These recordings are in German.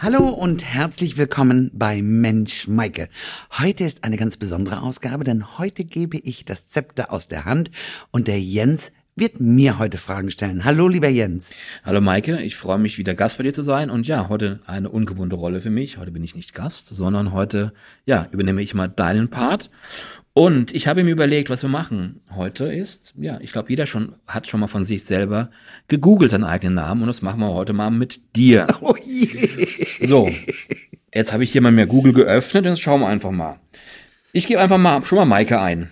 Hallo und herzlich willkommen bei Mensch Maike. Heute ist eine ganz besondere Ausgabe, denn heute gebe ich das Zepter aus der Hand und der Jens wird mir heute Fragen stellen. Hallo, lieber Jens. Hallo Maike, ich freue mich wieder Gast bei dir zu sein und ja, heute eine ungewohnte Rolle für mich. Heute bin ich nicht Gast, sondern heute, ja, übernehme ich mal deinen Part. Und ich habe mir überlegt, was wir machen heute ist, ja, ich glaube, jeder schon hat schon mal von sich selber gegoogelt seinen eigenen Namen und das machen wir heute mal mit dir. Oh je. So, jetzt habe ich hier mal mehr Google geöffnet und jetzt schauen wir einfach mal. Ich gebe einfach mal schon mal Maike ein.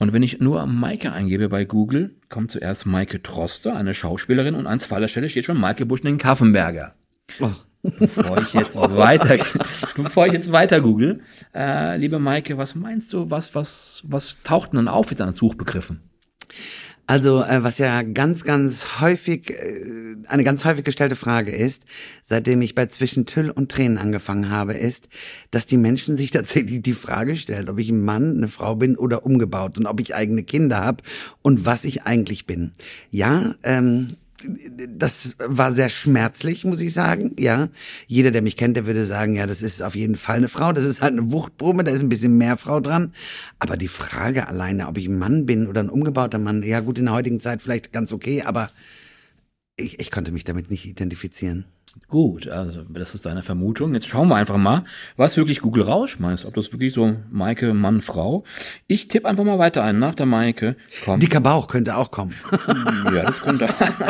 Und wenn ich nur Maike eingebe bei Google, kommt zuerst Maike Troster, eine Schauspielerin, und an zweiter Stelle steht schon Maike Busch in Kaffenberger. Oh. Bevor ich jetzt weiter, bevor ich jetzt weiter google, äh, liebe Maike, was meinst du, was, was, was taucht denn auf jetzt an Suchbegriffen? Also, äh, was ja ganz, ganz häufig, äh, eine ganz häufig gestellte Frage ist, seitdem ich bei Zwischen Tüll und Tränen angefangen habe, ist, dass die Menschen sich tatsächlich die Frage stellen, ob ich ein Mann, eine Frau bin oder umgebaut und ob ich eigene Kinder habe und was ich eigentlich bin. Ja, ähm, das war sehr schmerzlich, muss ich sagen. Ja, jeder, der mich kennt, der würde sagen, ja, das ist auf jeden Fall eine Frau. Das ist halt eine Wuchtbrumme, da ist ein bisschen mehr Frau dran. Aber die Frage alleine, ob ich ein Mann bin oder ein umgebauter Mann, ja gut, in der heutigen Zeit vielleicht ganz okay, aber ich, ich konnte mich damit nicht identifizieren. Gut, also das ist deine Vermutung. Jetzt schauen wir einfach mal, was wirklich Google rausschmeißt. Ob das wirklich so Maike, Mann, Frau. Ich tippe einfach mal weiter ein. Nach der Maike kommt. Dicker Bauch könnte auch kommen. ja, das könnte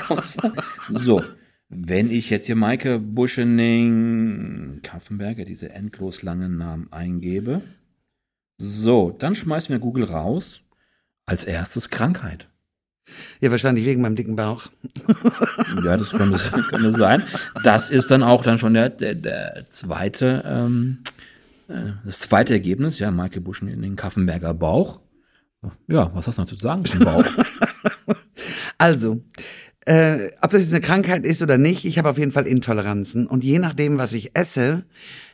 auch sein. So, wenn ich jetzt hier Maike Buschening Kaffenberger, diese endlos langen Namen eingebe. So, dann schmeißt mir Google raus. Als erstes Krankheit. Ja, wahrscheinlich wegen meinem dicken Bauch. Ja, das könnte, könnte sein. Das ist dann auch dann schon der, der, der zweite, ähm, äh, das zweite Ergebnis, ja, Maike Buschen in den Kaffenberger Bauch. Ja, was hast du noch zu sagen zum Bauch? Also, äh, ob das jetzt eine Krankheit ist oder nicht, ich habe auf jeden Fall Intoleranzen. Und je nachdem, was ich esse,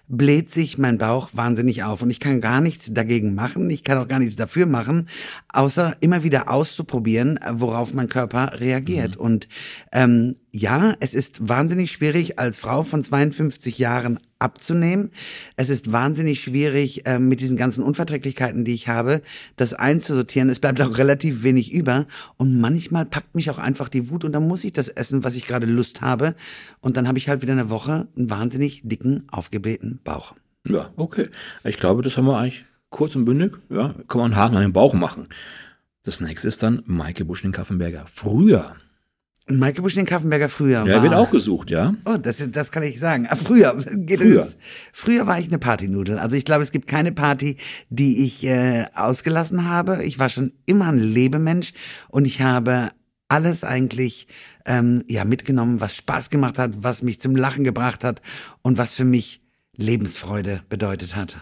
bläht sich mein Bauch wahnsinnig auf und ich kann gar nichts dagegen machen, ich kann auch gar nichts dafür machen, außer immer wieder auszuprobieren, worauf mein Körper reagiert. Mhm. Und ähm, ja, es ist wahnsinnig schwierig, als Frau von 52 Jahren abzunehmen. Es ist wahnsinnig schwierig, äh, mit diesen ganzen Unverträglichkeiten, die ich habe, das einzusortieren. Es bleibt auch relativ wenig über. Und manchmal packt mich auch einfach die Wut und dann muss ich das essen, was ich gerade Lust habe. Und dann habe ich halt wieder eine Woche einen wahnsinnig dicken, aufgeblähten Bauch. Ja, okay. Ich glaube, das haben wir eigentlich kurz und bündig. Ja, kann man einen Haken an den Bauch machen. Das nächste ist dann Maike Buschling-Kaffenberger. Früher Maike Busch den Kaffenberger früher. Ja, war, wird auch gesucht, ja. Oh, das, das kann ich sagen. Ah, früher geht früher. es. Früher war ich eine Partynudel. Also ich glaube, es gibt keine Party, die ich äh, ausgelassen habe. Ich war schon immer ein Lebemensch und ich habe alles eigentlich ähm, ja mitgenommen, was Spaß gemacht hat, was mich zum Lachen gebracht hat und was für mich Lebensfreude bedeutet hat.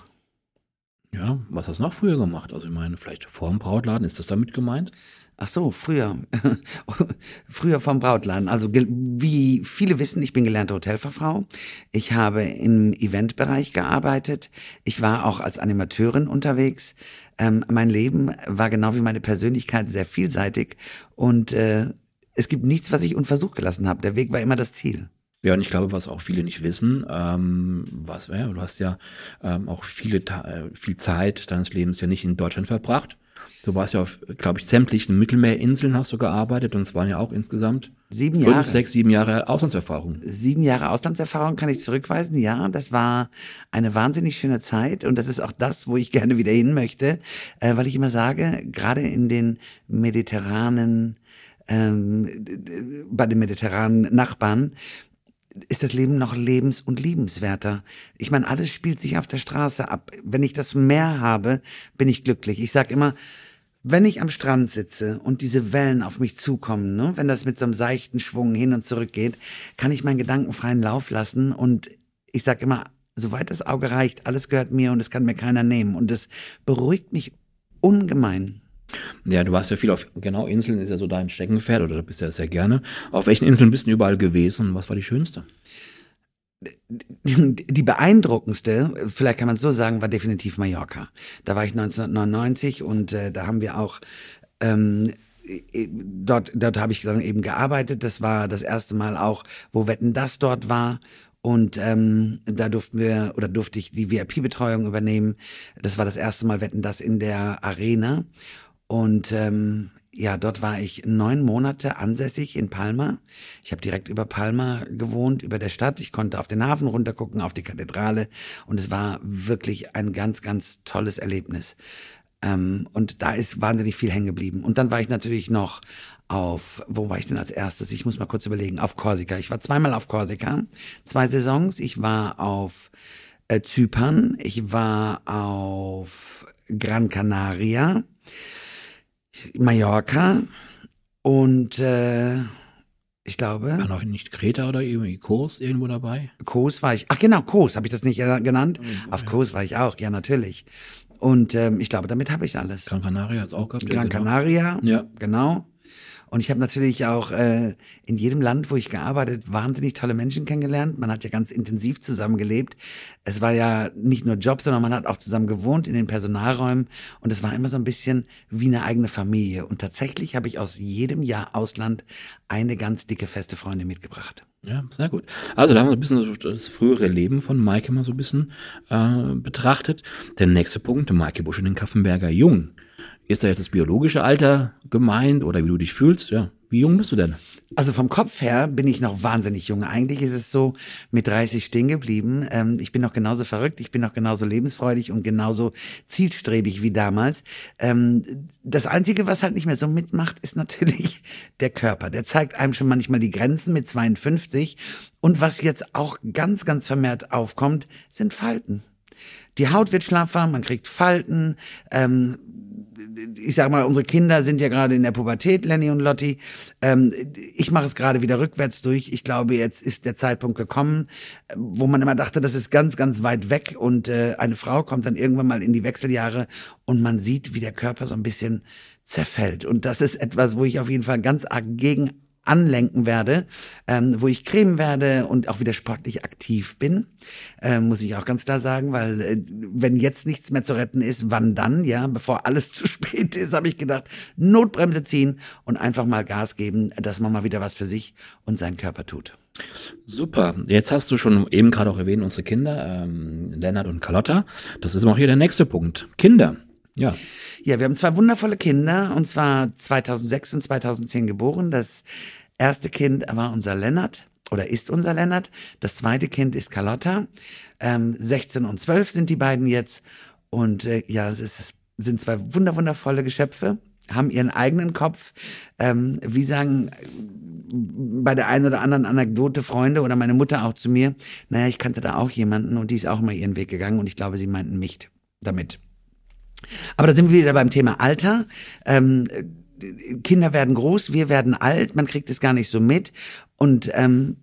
Ja, was hast du noch früher gemacht? Also ich meine, vielleicht vor dem Brautladen, ist das damit gemeint? Ach so, früher. früher vom Brautladen. Also wie viele wissen, ich bin gelernte Hotelfachfrau. Ich habe im Eventbereich gearbeitet. Ich war auch als Animateurin unterwegs. Ähm, mein Leben war genau wie meine Persönlichkeit sehr vielseitig und äh, es gibt nichts, was ich unversucht gelassen habe. Der Weg war immer das Ziel. Ja, und ich glaube, was auch viele nicht wissen, ähm, was, ja, du hast ja ähm, auch viele, äh, viel Zeit deines Lebens ja nicht in Deutschland verbracht. Du warst ja auf, glaube ich, sämtlichen Mittelmeerinseln hast du gearbeitet und es waren ja auch insgesamt sieben fünf, Jahre. sechs, sieben Jahre Auslandserfahrung. Sieben Jahre Auslandserfahrung kann ich zurückweisen. Ja, das war eine wahnsinnig schöne Zeit und das ist auch das, wo ich gerne wieder hin möchte, äh, weil ich immer sage, gerade in den mediterranen ähm, bei den mediterranen Nachbarn ist das Leben noch lebens- und liebenswerter. Ich meine, alles spielt sich auf der Straße ab. Wenn ich das Meer habe, bin ich glücklich. Ich sag immer, wenn ich am Strand sitze und diese Wellen auf mich zukommen, ne, wenn das mit so einem seichten Schwung hin und zurück geht, kann ich meinen Gedanken freien Lauf lassen und ich sag immer, soweit das Auge reicht, alles gehört mir und es kann mir keiner nehmen und es beruhigt mich ungemein. Ja, du warst ja viel auf, genau, Inseln ist ja so dein Steckenpferd oder du bist ja sehr gerne. Auf welchen Inseln bist du überall gewesen und was war die schönste? Die beeindruckendste, vielleicht kann man es so sagen, war definitiv Mallorca. Da war ich 1999 und äh, da haben wir auch ähm, dort, dort habe ich dann eben gearbeitet. Das war das erste Mal auch, wo Wetten das dort war. Und ähm, da durften wir oder durfte ich die VIP-Betreuung übernehmen. Das war das erste Mal Wetten das in der Arena. Und ähm, ja, dort war ich neun Monate ansässig in Palma. Ich habe direkt über Palma gewohnt, über der Stadt. Ich konnte auf den Hafen runtergucken, auf die Kathedrale. Und es war wirklich ein ganz, ganz tolles Erlebnis. Ähm, und da ist wahnsinnig viel hängen geblieben. Und dann war ich natürlich noch auf, wo war ich denn als erstes? Ich muss mal kurz überlegen, auf Korsika. Ich war zweimal auf Korsika, zwei Saisons. Ich war auf äh, Zypern, ich war auf Gran Canaria, Mallorca und äh, ich glaube. War noch nicht Kreta oder irgendwie Kos irgendwo dabei? Kos war ich. Ach genau, Kos, habe ich das nicht genannt? Auf Kos war ich auch, ja natürlich. Und ähm, ich glaube, damit habe ich alles. Gran Canaria hat's auch gehabt. Gran genau. Canaria, Ja. genau. Und ich habe natürlich auch äh, in jedem Land, wo ich gearbeitet, wahnsinnig tolle Menschen kennengelernt. Man hat ja ganz intensiv zusammengelebt. Es war ja nicht nur Job, sondern man hat auch zusammen gewohnt in den Personalräumen. Und es war immer so ein bisschen wie eine eigene Familie. Und tatsächlich habe ich aus jedem Jahr Ausland eine ganz dicke, feste Freundin mitgebracht. Ja, sehr gut. Also da haben wir ein bisschen das frühere Leben von Maike mal so ein bisschen äh, betrachtet. Der nächste Punkt, Maike Busch in den Kaffenberger Jung. Ist da jetzt das biologische Alter gemeint oder wie du dich fühlst? Ja, wie jung bist du denn? Also vom Kopf her bin ich noch wahnsinnig jung. Eigentlich ist es so mit 30 stehen geblieben. Ähm, ich bin noch genauso verrückt, ich bin noch genauso lebensfreudig und genauso zielstrebig wie damals. Ähm, das Einzige, was halt nicht mehr so mitmacht, ist natürlich der Körper. Der zeigt einem schon manchmal die Grenzen mit 52. Und was jetzt auch ganz, ganz vermehrt aufkommt, sind Falten. Die Haut wird schlaffer, man kriegt Falten. Ähm, ich sag mal, unsere Kinder sind ja gerade in der Pubertät, Lenny und Lotti. Ähm, ich mache es gerade wieder rückwärts durch. Ich glaube, jetzt ist der Zeitpunkt gekommen, wo man immer dachte, das ist ganz, ganz weit weg und äh, eine Frau kommt dann irgendwann mal in die Wechseljahre und man sieht, wie der Körper so ein bisschen zerfällt. Und das ist etwas, wo ich auf jeden Fall ganz arg gegen anlenken werde, ähm, wo ich cremen werde und auch wieder sportlich aktiv bin, äh, muss ich auch ganz klar sagen, weil äh, wenn jetzt nichts mehr zu retten ist, wann dann? Ja, bevor alles zu spät ist, habe ich gedacht, Notbremse ziehen und einfach mal Gas geben, dass man mal wieder was für sich und seinen Körper tut. Super. Jetzt hast du schon eben gerade auch erwähnt, unsere Kinder, ähm, Lennart und Carlotta. Das ist auch hier der nächste Punkt. Kinder. Ja. Ja, wir haben zwei wundervolle Kinder, und zwar 2006 und 2010 geboren. Das erste Kind war unser Lennart oder ist unser Lennart. Das zweite Kind ist Carlotta. Ähm, 16 und 12 sind die beiden jetzt. Und äh, ja, es ist, sind zwei wunder wundervolle Geschöpfe, haben ihren eigenen Kopf. Ähm, wie sagen bei der einen oder anderen Anekdote Freunde oder meine Mutter auch zu mir, naja, ich kannte da auch jemanden und die ist auch mal ihren Weg gegangen und ich glaube, sie meinten mich damit. Aber da sind wir wieder beim Thema Alter. Ähm, Kinder werden groß, wir werden alt, man kriegt es gar nicht so mit. Und ähm,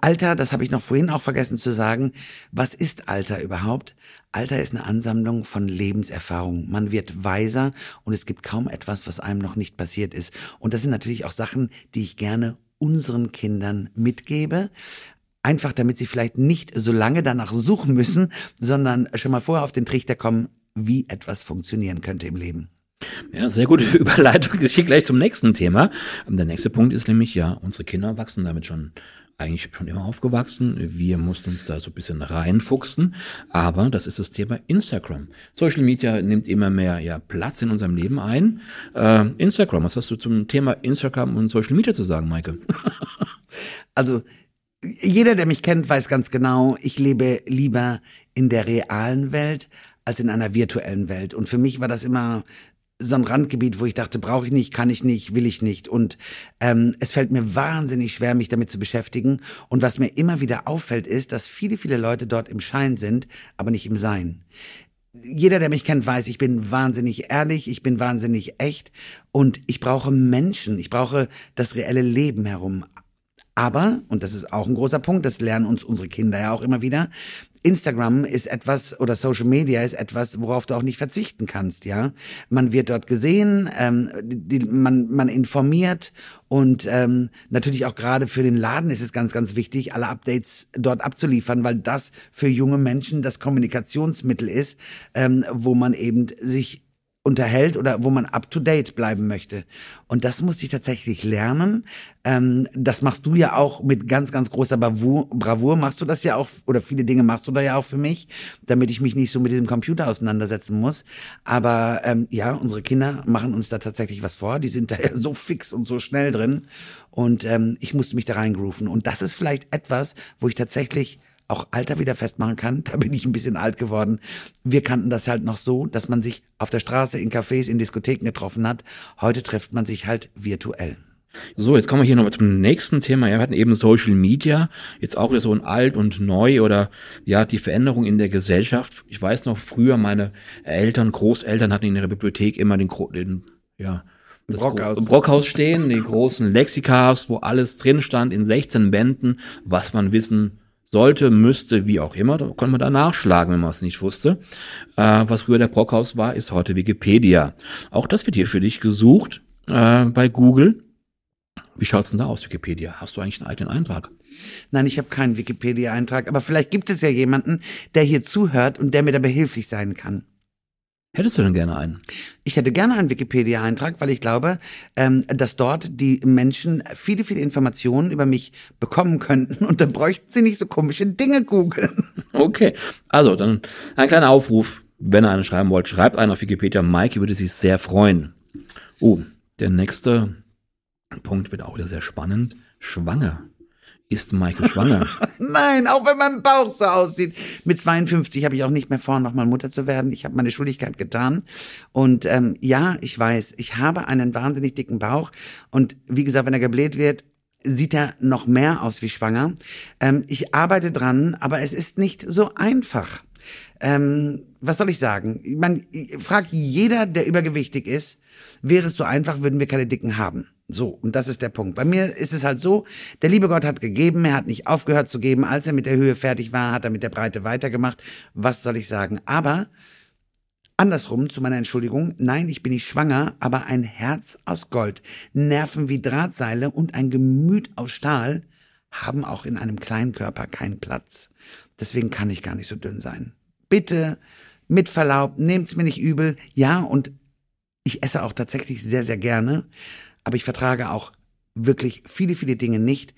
Alter, das habe ich noch vorhin auch vergessen zu sagen. Was ist Alter überhaupt? Alter ist eine Ansammlung von Lebenserfahrung. Man wird weiser und es gibt kaum etwas, was einem noch nicht passiert ist. Und das sind natürlich auch Sachen, die ich gerne unseren Kindern mitgebe. Einfach damit sie vielleicht nicht so lange danach suchen müssen, sondern schon mal vorher auf den Trichter kommen, wie etwas funktionieren könnte im Leben. Ja, sehr gute Überleitung. Ich gehe gleich zum nächsten Thema. Der nächste Punkt ist nämlich, ja, unsere Kinder wachsen damit schon eigentlich schon immer aufgewachsen. Wir mussten uns da so ein bisschen reinfuchsen. Aber das ist das Thema Instagram. Social Media nimmt immer mehr ja, Platz in unserem Leben ein. Äh, Instagram, was hast du zum Thema Instagram und Social Media zu sagen, Maike? Also jeder, der mich kennt, weiß ganz genau, ich lebe lieber in der realen Welt als in einer virtuellen Welt. Und für mich war das immer so ein Randgebiet, wo ich dachte, brauche ich nicht, kann ich nicht, will ich nicht. Und ähm, es fällt mir wahnsinnig schwer, mich damit zu beschäftigen. Und was mir immer wieder auffällt, ist, dass viele, viele Leute dort im Schein sind, aber nicht im Sein. Jeder, der mich kennt, weiß, ich bin wahnsinnig ehrlich, ich bin wahnsinnig echt und ich brauche Menschen, ich brauche das reelle Leben herum. Aber, und das ist auch ein großer Punkt, das lernen uns unsere Kinder ja auch immer wieder, Instagram ist etwas oder Social Media ist etwas, worauf du auch nicht verzichten kannst, ja. Man wird dort gesehen, ähm, die, man, man informiert und ähm, natürlich auch gerade für den Laden ist es ganz, ganz wichtig, alle Updates dort abzuliefern, weil das für junge Menschen das Kommunikationsmittel ist, ähm, wo man eben sich unterhält oder wo man up to date bleiben möchte. Und das musste ich tatsächlich lernen. Ähm, das machst du ja auch mit ganz, ganz großer Bravour, Bravour. Machst du das ja auch, oder viele Dinge machst du da ja auch für mich, damit ich mich nicht so mit diesem Computer auseinandersetzen muss. Aber ähm, ja, unsere Kinder machen uns da tatsächlich was vor. Die sind da so fix und so schnell drin. Und ähm, ich musste mich da reingrooven. Und das ist vielleicht etwas, wo ich tatsächlich auch Alter wieder festmachen kann. Da bin ich ein bisschen alt geworden. Wir kannten das halt noch so, dass man sich auf der Straße, in Cafés, in Diskotheken getroffen hat. Heute trifft man sich halt virtuell. So, jetzt kommen wir hier noch zum nächsten Thema. Ja, wir hatten eben Social Media, jetzt auch wieder so ein alt und neu oder ja, die Veränderung in der Gesellschaft. Ich weiß noch, früher meine Eltern, Großeltern hatten in ihrer Bibliothek immer den, den ja, das Brockhaus. Brockhaus stehen, die großen Lexikas, wo alles drin stand in 16 Bänden, was man wissen sollte, müsste, wie auch immer, da konnte man da nachschlagen, wenn man es nicht wusste. Äh, was früher der Brockhaus war, ist heute Wikipedia. Auch das wird hier für dich gesucht äh, bei Google. Wie schaut's denn da aus, Wikipedia? Hast du eigentlich einen eigenen Eintrag? Nein, ich habe keinen Wikipedia-Eintrag, aber vielleicht gibt es ja jemanden, der hier zuhört und der mir dabei hilflich sein kann. Hättest du denn gerne einen? Ich hätte gerne einen Wikipedia-Eintrag, weil ich glaube, ähm, dass dort die Menschen viele, viele Informationen über mich bekommen könnten und dann bräuchten sie nicht so komische Dinge googeln. Okay, also dann ein kleiner Aufruf. Wenn ihr einen schreiben wollt, schreibt einen auf Wikipedia. Maike würde sich sehr freuen. Oh, der nächste Punkt wird auch wieder sehr spannend. Schwanger. Ist Maike schwanger? Nein, auch wenn mein Bauch so aussieht. Mit 52 habe ich auch nicht mehr vor, nochmal Mutter zu werden. Ich habe meine Schuldigkeit getan. Und ähm, ja, ich weiß, ich habe einen wahnsinnig dicken Bauch. Und wie gesagt, wenn er gebläht wird, sieht er noch mehr aus wie schwanger. Ähm, ich arbeite dran, aber es ist nicht so einfach. Ähm, was soll ich sagen? Man fragt jeder, der übergewichtig ist, wäre es so einfach, würden wir keine Dicken haben. So, und das ist der Punkt. Bei mir ist es halt so, der liebe Gott hat gegeben, er hat nicht aufgehört zu geben. Als er mit der Höhe fertig war, hat er mit der Breite weitergemacht. Was soll ich sagen? Aber andersrum zu meiner Entschuldigung, nein, ich bin nicht schwanger, aber ein Herz aus Gold, Nerven wie Drahtseile und ein Gemüt aus Stahl haben auch in einem kleinen Körper keinen Platz. Deswegen kann ich gar nicht so dünn sein. Bitte, mit Verlaub, nehmt's mir nicht übel. Ja, und ich esse auch tatsächlich sehr, sehr gerne aber ich vertrage auch wirklich viele, viele Dinge nicht.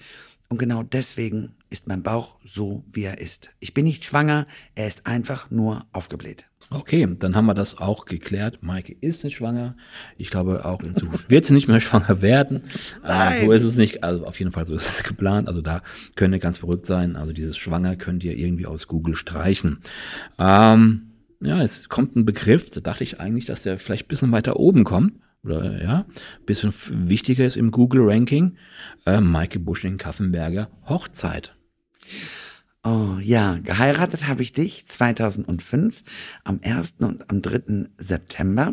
Und genau deswegen ist mein Bauch so, wie er ist. Ich bin nicht schwanger, er ist einfach nur aufgebläht. Okay, dann haben wir das auch geklärt. Maike ist nicht schwanger. Ich glaube, auch in Zukunft wird sie nicht mehr schwanger werden. Äh, so ist es nicht. Also auf jeden Fall so ist es geplant. Also da könnt ihr ganz verrückt sein. Also dieses Schwanger könnt ihr irgendwie aus Google streichen. Ähm, ja, es kommt ein Begriff, da dachte ich eigentlich, dass der vielleicht ein bisschen weiter oben kommt oder ja, bisschen wichtiger ist im Google-Ranking, äh, Maike in kaffenberger Hochzeit. Oh ja, geheiratet habe ich dich 2005 am 1. und am 3. September.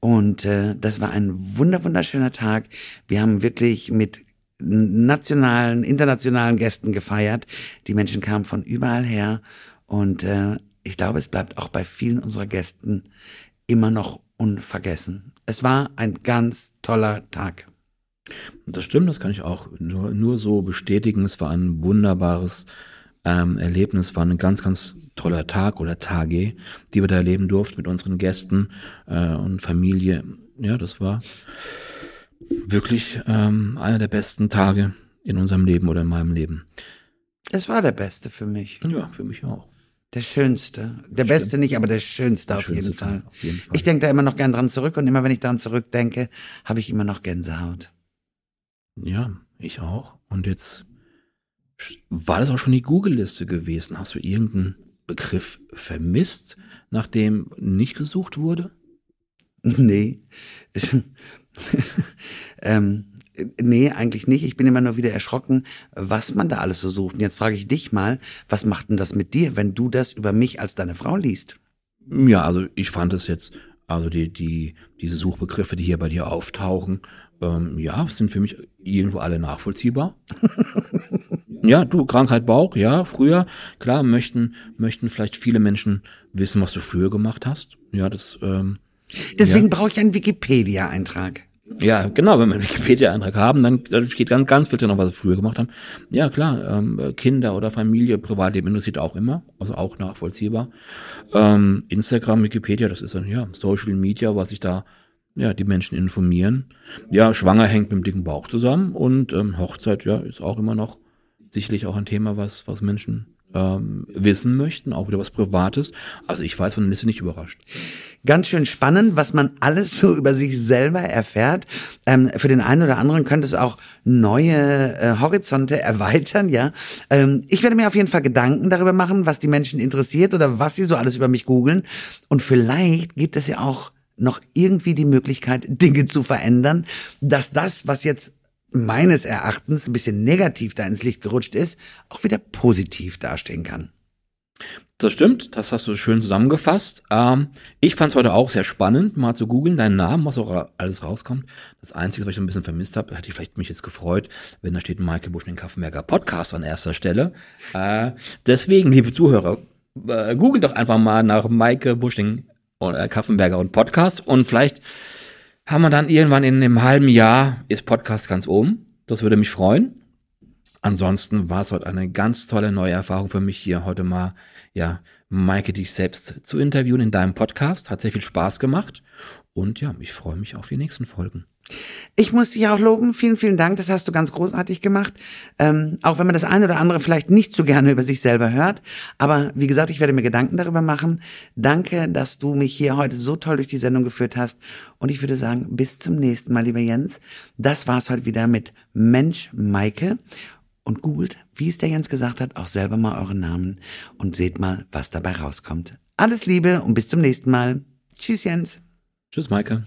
Und äh, das war ein wunder wunderschöner Tag. Wir haben wirklich mit nationalen, internationalen Gästen gefeiert. Die Menschen kamen von überall her. Und äh, ich glaube, es bleibt auch bei vielen unserer Gästen immer noch unvergessen. Es war ein ganz toller Tag. Das stimmt, das kann ich auch nur, nur so bestätigen. Es war ein wunderbares ähm, Erlebnis, war ein ganz, ganz toller Tag oder Tage, die wir da erleben durften mit unseren Gästen äh, und Familie. Ja, das war wirklich ähm, einer der besten Tage in unserem Leben oder in meinem Leben. Es war der beste für mich. Ja, für mich auch. Der schönste. Der beste nicht, aber der schönste, der auf, schönste jeden Fall. auf jeden Fall. Ich denke da immer noch gern dran zurück und immer wenn ich daran zurückdenke, habe ich immer noch Gänsehaut. Ja, ich auch. Und jetzt war das auch schon die Google-Liste gewesen. Hast du irgendeinen Begriff vermisst, nachdem nicht gesucht wurde? Nee. ähm, Nee, eigentlich nicht. Ich bin immer nur wieder erschrocken, was man da alles so sucht. Und jetzt frage ich dich mal, was macht denn das mit dir, wenn du das über mich als deine Frau liest? Ja, also ich fand es jetzt, also die, die, diese Suchbegriffe, die hier bei dir auftauchen, ähm, ja, sind für mich irgendwo alle nachvollziehbar. ja, du, Krankheit Bauch, ja, früher, klar, möchten, möchten vielleicht viele Menschen wissen, was du früher gemacht hast. Ja, das, ähm, Deswegen ja. brauche ich einen Wikipedia-Eintrag. Ja, genau, wenn wir einen Wikipedia-Eintrag haben, dann, dann steht ganz, ganz viel drin, was wir früher gemacht haben. Ja, klar, ähm, Kinder oder Familie, Privatleben interessiert auch immer, also auch nachvollziehbar. Ähm, Instagram, Wikipedia, das ist dann, ja, Social Media, was sich da, ja, die Menschen informieren. Ja, Schwanger hängt mit dem dicken Bauch zusammen und ähm, Hochzeit, ja, ist auch immer noch sicherlich auch ein Thema, was, was Menschen ähm, wissen möchten, auch wieder was Privates. Also ich weiß von der Liste nicht überrascht. Ganz schön spannend, was man alles so über sich selber erfährt. Ähm, für den einen oder anderen könnte es auch neue äh, Horizonte erweitern, ja. Ähm, ich werde mir auf jeden Fall Gedanken darüber machen, was die Menschen interessiert oder was sie so alles über mich googeln. Und vielleicht gibt es ja auch noch irgendwie die Möglichkeit, Dinge zu verändern, dass das, was jetzt meines Erachtens ein bisschen negativ da ins Licht gerutscht ist, auch wieder positiv dastehen kann. Das stimmt, das hast du schön zusammengefasst. Ähm, ich fand es heute auch sehr spannend, mal zu googeln, deinen Namen, was auch alles rauskommt. Das Einzige, was ich ein bisschen vermisst habe, hätte ich vielleicht mich jetzt gefreut, wenn da steht Maike Busch den Kaffenberger Podcast an erster Stelle. Äh, deswegen, liebe Zuhörer, äh, googelt doch einfach mal nach Maike Busch den äh, Kaffenberger und Podcast und vielleicht haben wir dann irgendwann in einem halben Jahr ist Podcast ganz oben. Das würde mich freuen. Ansonsten war es heute eine ganz tolle neue Erfahrung für mich hier heute mal, ja, Maike dich selbst zu interviewen in deinem Podcast. Hat sehr viel Spaß gemacht. Und ja, ich freue mich auf die nächsten Folgen. Ich muss dich auch loben. Vielen, vielen Dank. Das hast du ganz großartig gemacht. Ähm, auch wenn man das eine oder andere vielleicht nicht so gerne über sich selber hört. Aber wie gesagt, ich werde mir Gedanken darüber machen. Danke, dass du mich hier heute so toll durch die Sendung geführt hast. Und ich würde sagen, bis zum nächsten Mal, lieber Jens. Das war's heute wieder mit Mensch Maike. Und googelt, wie es der Jens gesagt hat, auch selber mal euren Namen und seht mal, was dabei rauskommt. Alles Liebe und bis zum nächsten Mal. Tschüss, Jens. Tschüss, Maike.